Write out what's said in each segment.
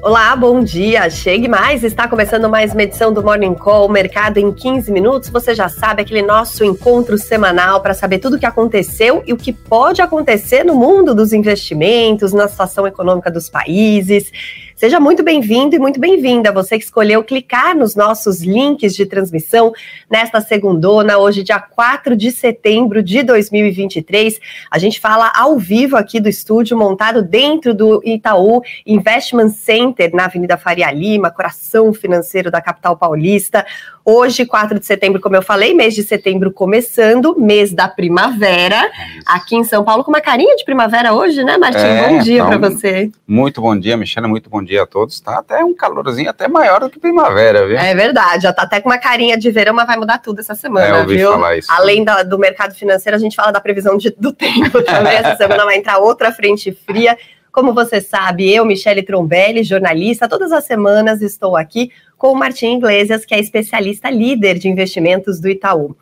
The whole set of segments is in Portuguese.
Olá, bom dia. Chegue mais. Está começando mais uma edição do Morning Call Mercado em 15 minutos. Você já sabe aquele nosso encontro semanal para saber tudo o que aconteceu e o que pode acontecer no mundo dos investimentos, na situação econômica dos países. Seja muito bem-vindo e muito bem-vinda. Você que escolheu clicar nos nossos links de transmissão nesta segundona, hoje, dia 4 de setembro de 2023. A gente fala ao vivo aqui do estúdio, montado dentro do Itaú Investment Center, na Avenida Faria Lima, coração financeiro da capital paulista. Hoje, 4 de setembro, como eu falei, mês de setembro começando, mês da primavera, aqui em São Paulo, com uma carinha de primavera hoje, né, Martim? É, bom dia então, para você. Muito bom dia, Michelle, muito bom dia a todos. Tá até um calorzinho até maior do que primavera, viu? É verdade, já tá até com uma carinha de verão, mas vai mudar tudo essa semana, é, viu? Falar isso. Além da, do mercado financeiro, a gente fala da previsão de, do tempo também. essa semana vai entrar outra frente fria. Como você sabe, eu, Michele Trombelli, jornalista, todas as semanas estou aqui com o Martim Iglesias, que é especialista líder de investimentos do Itaú.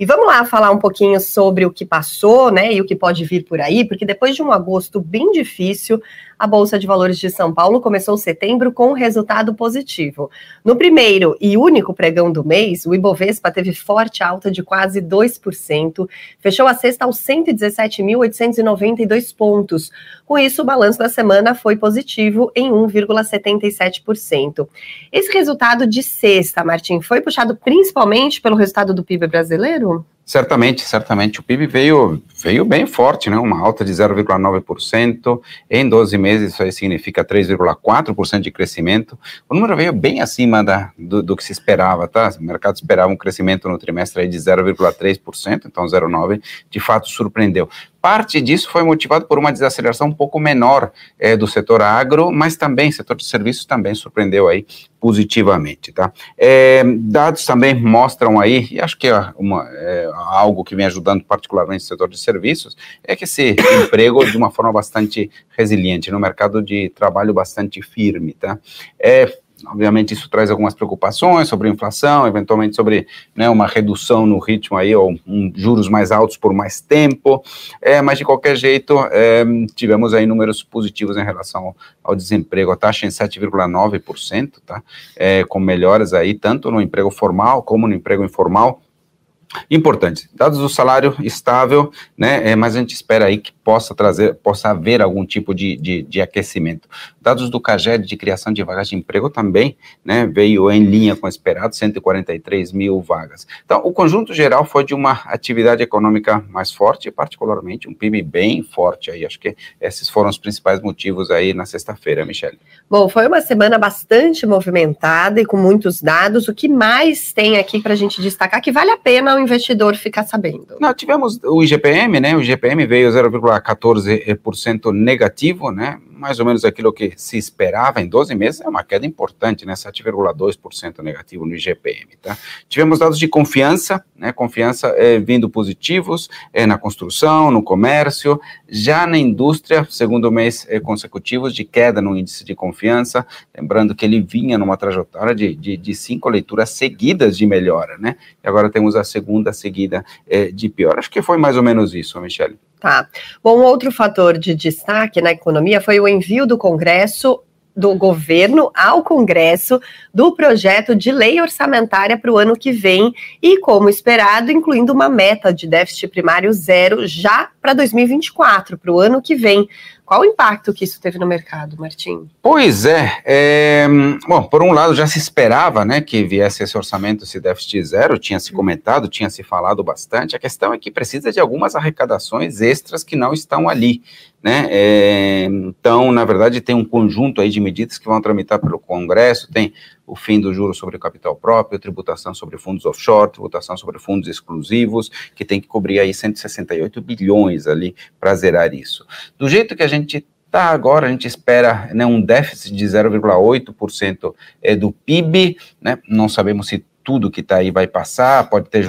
E vamos lá falar um pouquinho sobre o que passou, né, e o que pode vir por aí, porque depois de um agosto bem difícil, a Bolsa de Valores de São Paulo começou setembro com um resultado positivo. No primeiro e único pregão do mês, o Ibovespa teve forte alta de quase 2%, fechou a sexta aos 117.892 pontos. Com isso, o balanço da semana foi positivo em 1,77%. Esse resultado de sexta, Martim, foi puxado principalmente pelo resultado do PIB brasileiro? Certamente, certamente. O PIB veio, veio bem forte, né? uma alta de 0,9%. Em 12 meses, isso aí significa 3,4% de crescimento. O número veio bem acima da, do, do, que se esperava, tá? O mercado esperava um crescimento no trimestre aí de 0,3%, então 0,9% de fato surpreendeu. Parte disso foi motivado por uma desaceleração um pouco menor é, do setor agro, mas também o setor de serviços também surpreendeu aí positivamente, tá? É, dados também mostram aí, e acho que é, uma, é algo que vem ajudando particularmente o setor de serviços, é que esse emprego de uma forma bastante resiliente, no mercado de trabalho bastante firme, tá? É, Obviamente isso traz algumas preocupações sobre inflação, eventualmente sobre né, uma redução no ritmo aí, ou um, juros mais altos por mais tempo, é, mas de qualquer jeito é, tivemos aí números positivos em relação ao, ao desemprego, a taxa em 7,9%, tá? É, com melhoras aí tanto no emprego formal como no emprego informal, Importante, dados do salário estável, né, é, mas a gente espera aí que possa trazer, possa haver algum tipo de, de, de aquecimento. Dados do CAGED de criação de vagas de emprego também, né, veio em linha com o esperado, 143 mil vagas. Então, o conjunto geral foi de uma atividade econômica mais forte, particularmente um PIB bem forte aí, acho que esses foram os principais motivos aí na sexta-feira, Michele. Bom, foi uma semana bastante movimentada e com muitos dados, o que mais tem aqui para a gente destacar que vale a pena o investidor ficar sabendo? Não, tivemos o IGPM, né? O IGPM veio 0,14% negativo, né? Mais ou menos aquilo que se esperava em 12 meses, é uma queda importante, né, 7,2% negativo no IGPM, tá? Tivemos dados de confiança, né, confiança é, vindo positivos é, na construção, no comércio, já na indústria, segundo mês é, consecutivos de queda no índice de confiança, lembrando que ele vinha numa trajetória de, de, de cinco leituras seguidas de melhora, né, e agora temos a segunda seguida de pior. Acho que foi mais ou menos isso, Michele. Tá. Bom, outro fator de destaque na economia foi o envio do Congresso do governo ao Congresso do projeto de lei orçamentária para o ano que vem e, como esperado, incluindo uma meta de déficit primário zero já para 2024, para o ano que vem. Qual o impacto que isso teve no mercado, Martim? Pois é, é, bom, por um lado já se esperava, né, que viesse esse orçamento, esse déficit zero, tinha se comentado, tinha se falado bastante, a questão é que precisa de algumas arrecadações extras que não estão ali, né, é, então, na verdade, tem um conjunto aí de medidas que vão tramitar pelo Congresso, tem o fim do juro sobre capital próprio, tributação sobre fundos offshore, tributação sobre fundos exclusivos, que tem que cobrir aí 168 bilhões ali para zerar isso. Do jeito que a gente Tá, agora a gente espera né, um déficit de 0,8% é, do PIB, né? Não sabemos se tudo que está aí vai passar, pode ter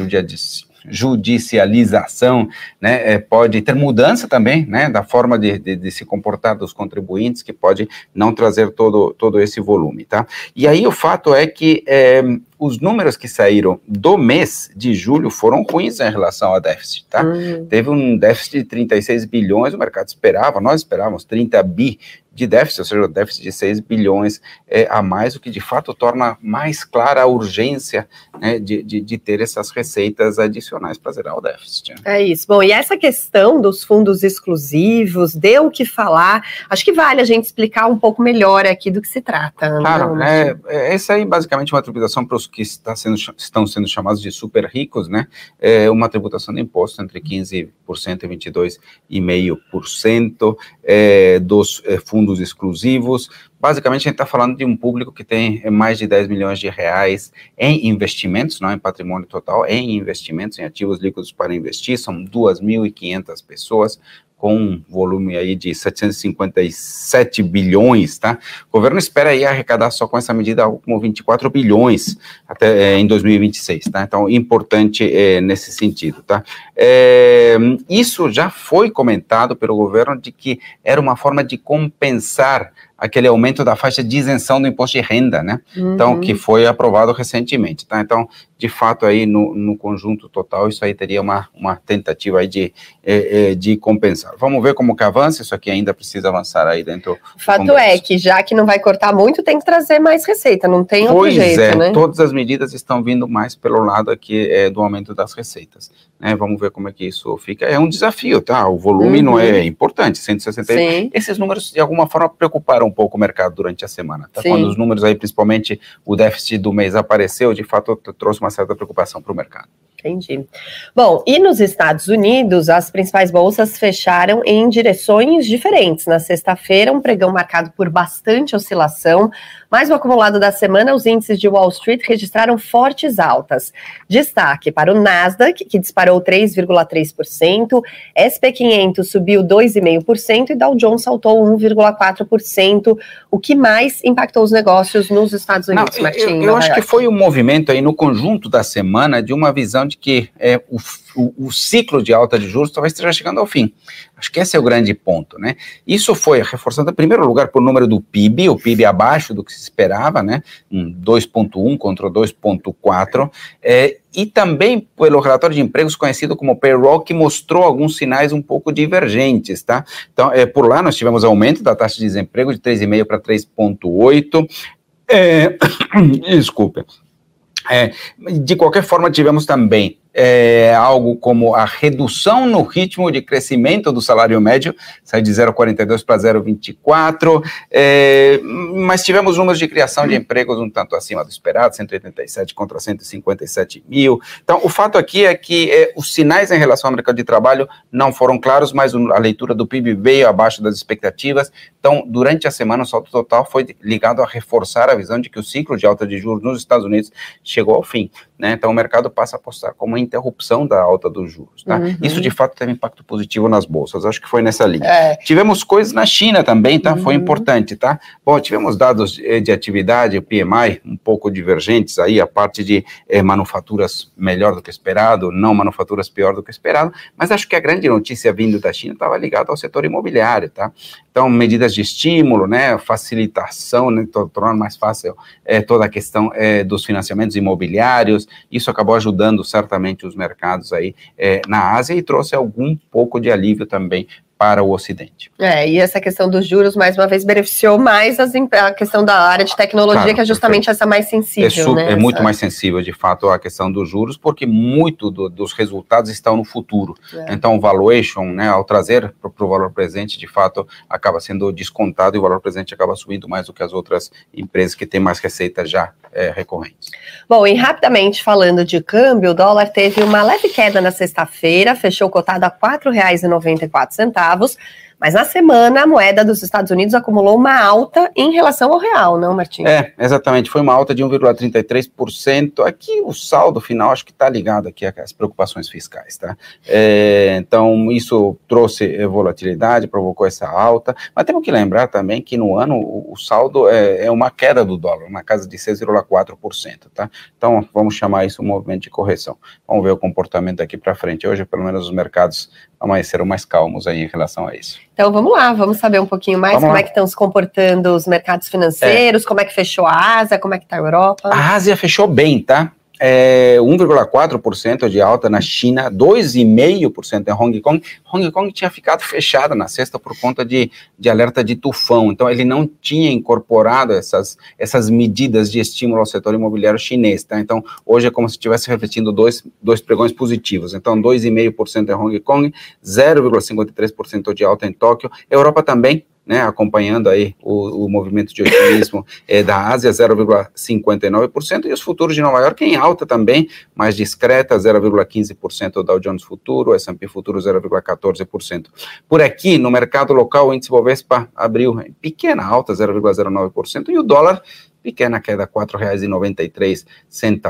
judicialização, né, é, pode ter mudança também, né, da forma de, de, de, se comportar dos contribuintes, que pode não trazer todo, todo esse volume, tá? E aí o fato é que é, os números que saíram do mês de julho foram ruins em relação ao déficit, tá? Uhum. Teve um déficit de 36 bilhões, o mercado esperava, nós esperávamos 30 bi de déficit, ou seja, o déficit de 6 bilhões é, a mais, o que de fato torna mais clara a urgência né, de, de, de, ter essas receitas adicionais para zerar o déficit. É isso. Bom, e essa questão dos fundos exclusivos, deu o que falar, acho que vale a gente explicar um pouco melhor aqui do que se trata. Né, claro, é, é, essa aí basicamente é uma tributação para os que está sendo, estão sendo chamados de super ricos, né, é uma tributação de imposto entre 15% e 22,5% é, dos é, fundos exclusivos. Basicamente, a gente está falando de um público que tem mais de 10 milhões de reais em investimentos, não em patrimônio total, em investimentos, em ativos líquidos para investir. São 2.500 pessoas com um volume aí de 757 bilhões, tá? O governo espera aí arrecadar só com essa medida algo como 24 bilhões até é, em 2026, tá? Então, importante é, nesse sentido, tá? É, isso já foi comentado pelo governo de que era uma forma de compensar aquele aumento da faixa de isenção do imposto de renda, né? Uhum. Então, que foi aprovado recentemente, tá? Então, de fato, aí no, no conjunto total, isso aí teria uma, uma tentativa aí de, é, de compensar. Vamos ver como que avança, isso aqui ainda precisa avançar aí dentro fato é que, já que não vai cortar muito, tem que trazer mais receita, não tem outro pois jeito, é, né? todas as medidas estão vindo mais pelo lado aqui é, do aumento das receitas, né? Vamos ver como é que isso fica. É um desafio, tá? O volume uhum. não é importante, 160. Sim. Esses números, de alguma forma, preocuparam um pouco o mercado durante a semana. Tá? Quando os números aí, principalmente o déficit do mês apareceu, de fato trouxe uma certa preocupação para o mercado. Entendi. Bom, e nos Estados Unidos, as principais bolsas fecharam em direções diferentes. Na sexta-feira, um pregão marcado por bastante oscilação, mas no acumulado da semana, os índices de Wall Street registraram fortes altas. Destaque para o Nasdaq, que disparou 3,3%, SP500 subiu 2,5% e Dow Jones saltou 1,4%, o que mais impactou os negócios nos Estados Unidos, Não, Martim? Eu, eu acho que foi um movimento aí no conjunto da semana de uma visão de que é, o, o, o, ciclo de alta de juros talvez esteja chegando ao fim. Acho que esse é o grande ponto, né? Isso foi reforçado, em primeiro lugar, por número do PIB, o PIB abaixo do que se esperava, né? Um 2,1 contra 2,4, é, e também pelo relatório de empregos conhecido como payroll, que mostrou alguns sinais um pouco divergentes, tá? Então, é, por lá nós tivemos aumento da taxa de desemprego de 3,5 para 3,8. É, desculpa. É, de qualquer forma, tivemos também é, algo como a redução no ritmo de crescimento do salário médio, sai de 0,42 para 0,24, é, mas tivemos números de criação de empregos um tanto acima do esperado, 187 contra 157 mil. Então, o fato aqui é que é, os sinais em relação ao mercado de trabalho não foram claros, mas a leitura do PIB veio abaixo das expectativas. Então, durante a semana, o salto total foi ligado a reforçar a visão de que o ciclo de alta de juros nos Estados Unidos chegou ao fim. Né? Então, o mercado passa a apostar como interrupção da alta dos juros. Tá? Uhum. Isso, de fato, teve impacto positivo nas bolsas. Acho que foi nessa linha. É. Tivemos coisas na China também, tá? Uhum. Foi importante, tá? Bom, tivemos dados de, de atividade, PMI, um pouco divergentes aí, a parte de eh, manufaturas melhor do que esperado, não manufaturas pior do que esperado, mas acho que a grande notícia vindo da China estava ligada ao setor imobiliário, tá? Então, medidas de estímulo, né, facilitação, né, tornando mais fácil é, toda a questão dos financiamentos imobiliários, isso acabou ajudando certamente os mercados aí é, na Ásia e trouxe algum pouco de alívio também para o Ocidente. É, e essa questão dos juros, mais uma vez, beneficiou mais as, a questão da área de tecnologia, claro, que é justamente essa mais sensível. É, né, é muito mais sensível, de fato, a questão dos juros, porque muito do, dos resultados estão no futuro. É. Então, o valuation, né, ao trazer para o valor presente, de fato, acaba sendo descontado e o valor presente acaba subindo mais do que as outras empresas que têm mais receitas já é, recorrentes. Bom, e rapidamente falando de câmbio, o dólar teve uma leve queda na sexta-feira, fechou cotado a R$ 4,94 centavos, Mas na semana, a moeda dos Estados Unidos acumulou uma alta em relação ao real, não, Martim? É, exatamente. Foi uma alta de 1,33%. Aqui o saldo final acho que está ligado aqui às preocupações fiscais, tá? É, então, isso trouxe volatilidade, provocou essa alta. Mas temos que lembrar também que no ano o, saldo é, é, uma queda do dólar, na casa de 6,4%, tá? Então, vamos chamar isso um movimento de correção. Vamos ver o comportamento aqui para frente. Hoje, pelo menos, os mercados amanheceram mais calmos aí em relação a isso. Então vamos lá, vamos saber um pouquinho mais vamos como lá. é que estão se comportando os mercados financeiros, é. como é que fechou a Ásia, como é que está a Europa. A Ásia fechou bem, tá? É, 1,4% de alta na China, 2,5% em Hong Kong. Hong Kong tinha ficado fechada na sexta por conta de, de alerta de tufão, então ele não tinha incorporado essas, essas medidas de estímulo ao setor imobiliário chinês. Tá? Então hoje é como se estivesse refletindo dois, dois pregões positivos. Então 2,5% em Hong Kong, 0,53% de alta em Tóquio. Europa também né, acompanhando aí o, o movimento de otimismo é, da Ásia, 0,59%, e os futuros de Nova York em alta também, mais discreta, 0,15% o Dow Jones Futuro, o S&P Futuro 0,14%. Por aqui, no mercado local, o índice Bovespa abriu pequena alta, 0,09%, e o dólar pequena queda, R$ 4,93.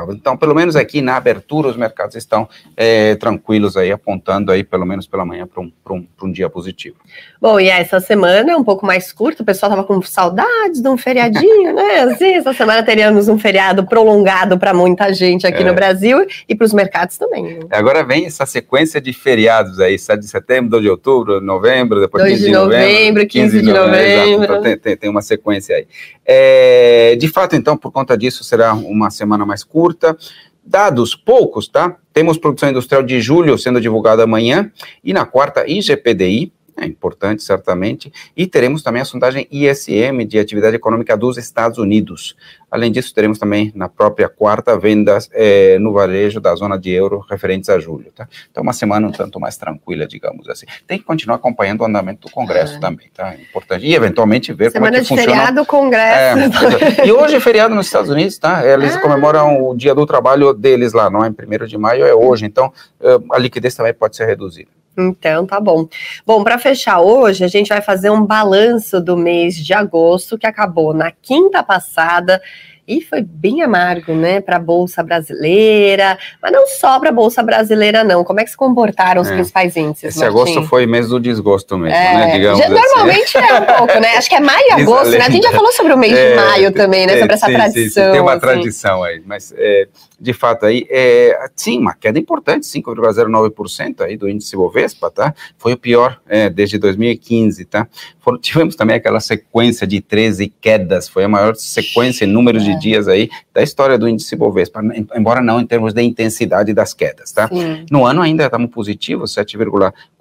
Então, pelo menos aqui na abertura, os mercados estão é, tranquilos aí, apontando aí, pelo menos pela manhã, para um, um, um dia positivo. Bom, e essa semana é um pouco mais curta, o pessoal estava com saudades de um feriadinho, né? Assim, essa semana teríamos um feriado prolongado para muita gente aqui é. no Brasil e para os mercados também. Né? Agora vem essa sequência de feriados aí, 7 de setembro, 2 de outubro, novembro, depois 2 de, novembro, novembro 15, 15 de novembro. novembro. Então tem, tem, tem uma sequência aí. É, de fato, então, por conta disso, será uma semana mais curta. Dados poucos, tá? Temos produção industrial de julho sendo divulgada amanhã e na quarta IGPDI, é importante, certamente, e teremos também a sondagem ISM de atividade econômica dos Estados Unidos. Além disso, teremos também na própria quarta vendas é, no varejo da zona de euro referentes a julho. Tá? Então, uma semana um tanto mais tranquila, digamos assim. Tem que continuar acompanhando o andamento do Congresso ah. também, tá? É importante. E, eventualmente, ver semana como é que funciona. Semana de feriado, Congresso. É, e hoje é feriado nos Estados Unidos, tá? Eles ah. comemoram o dia do trabalho deles lá, não é em 1 de maio, é hoje. Então, eh, a liquidez também pode ser reduzida. Então, tá bom. Bom, para fechar hoje, a gente vai fazer um balanço do mês de agosto, que acabou na quinta passada e foi bem amargo, né, para a Bolsa Brasileira, mas não só para a Bolsa Brasileira, não. Como é que se comportaram os é. principais índices? Esse Martim? agosto foi mês do desgosto mesmo, né, é. né? Digamos já, assim. Normalmente é um pouco, né? Acho que é maio e agosto, né? A gente já falou sobre o mês é, de maio também, né? Sobre essa sim, tradição. Sim, sim. Tem uma assim. tradição aí, mas é, de fato aí, é, sim, uma queda importante, 5,09% aí do índice Bovespa, tá? Foi o pior é, desde 2015, tá? For, tivemos também aquela sequência de 13 quedas, foi a maior sequência em números de é. dias aí da história do índice Bovespa, embora não em termos de intensidade das quedas, tá? Sim. No ano ainda estamos positivos,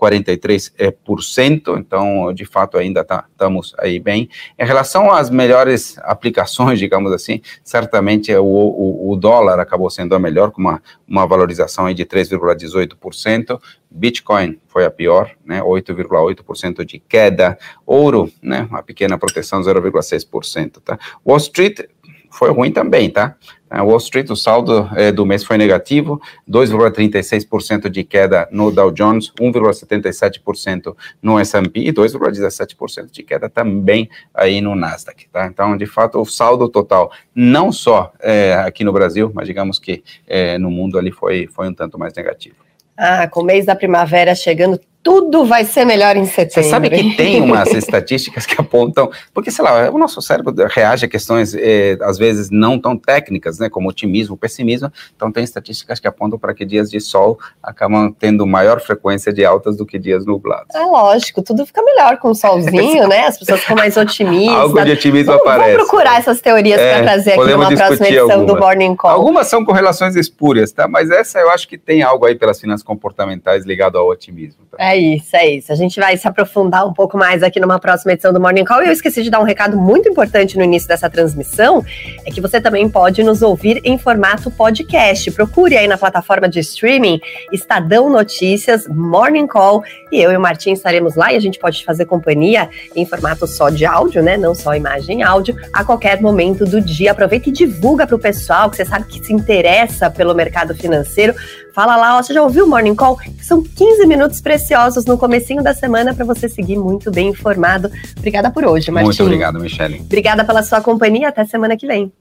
7,43%, então de fato ainda tá, estamos aí bem. Em relação às melhores aplicações, digamos assim, certamente o, o, o dólar acabou sendo a melhor, com uma, uma valorização aí de 3,18%. Bitcoin foi a pior, né, 8,8% de queda. Ouro, né, uma pequena proteção, 0,6%, tá? Wall Street foi ruim também, tá? A Wall Street, o saldo é, do mês foi negativo, 2,36% de queda no Dow Jones, 1,77% no S&P e 2,17% de queda também aí no Nasdaq, tá? Então, de fato, o saldo total, não só é, aqui no Brasil, mas digamos que é, no mundo ali foi, foi um tanto mais negativo. Ah, com o mês da primavera chegando, tudo vai ser melhor em setembro. Você sabe que tem umas estatísticas que apontam, porque, sei lá, o nosso cérebro reage a questões, eh, às vezes, não tão técnicas, né, como otimismo, pessimismo, então tem estatísticas que apontam para que dias de sol acabam tendo maior frequência de altas do que dias nublados. É lógico, tudo fica melhor com o solzinho, né, as pessoas ficam mais otimistas. Algo de otimismo vamos, aparece. Vamos procurar essas teorias é, para trazer aqui numa próxima edição algumas. do Morning Call. Algumas são correlações espúrias, tá, mas essa eu acho que tem algo aí pelas finanças comportamentais ligado ao otimismo. Tá? É isso, é isso. A gente vai se aprofundar um pouco mais aqui numa próxima edição do Morning Call. E eu esqueci de dar um recado muito importante no início dessa transmissão: é que você também pode nos ouvir em formato podcast. Procure aí na plataforma de streaming Estadão Notícias, Morning Call. E eu e o Martim estaremos lá e a gente pode fazer companhia em formato só de áudio, né? Não só imagem e áudio, a qualquer momento do dia. Aproveita e divulga para o pessoal que você sabe que se interessa pelo mercado financeiro. Fala lá, ó, você já ouviu o Morning Call? São 15 minutos preciosos no comecinho da semana para você seguir muito bem informado. Obrigada por hoje, Martim. Muito obrigado, Michele. Obrigada pela sua companhia. Até semana que vem.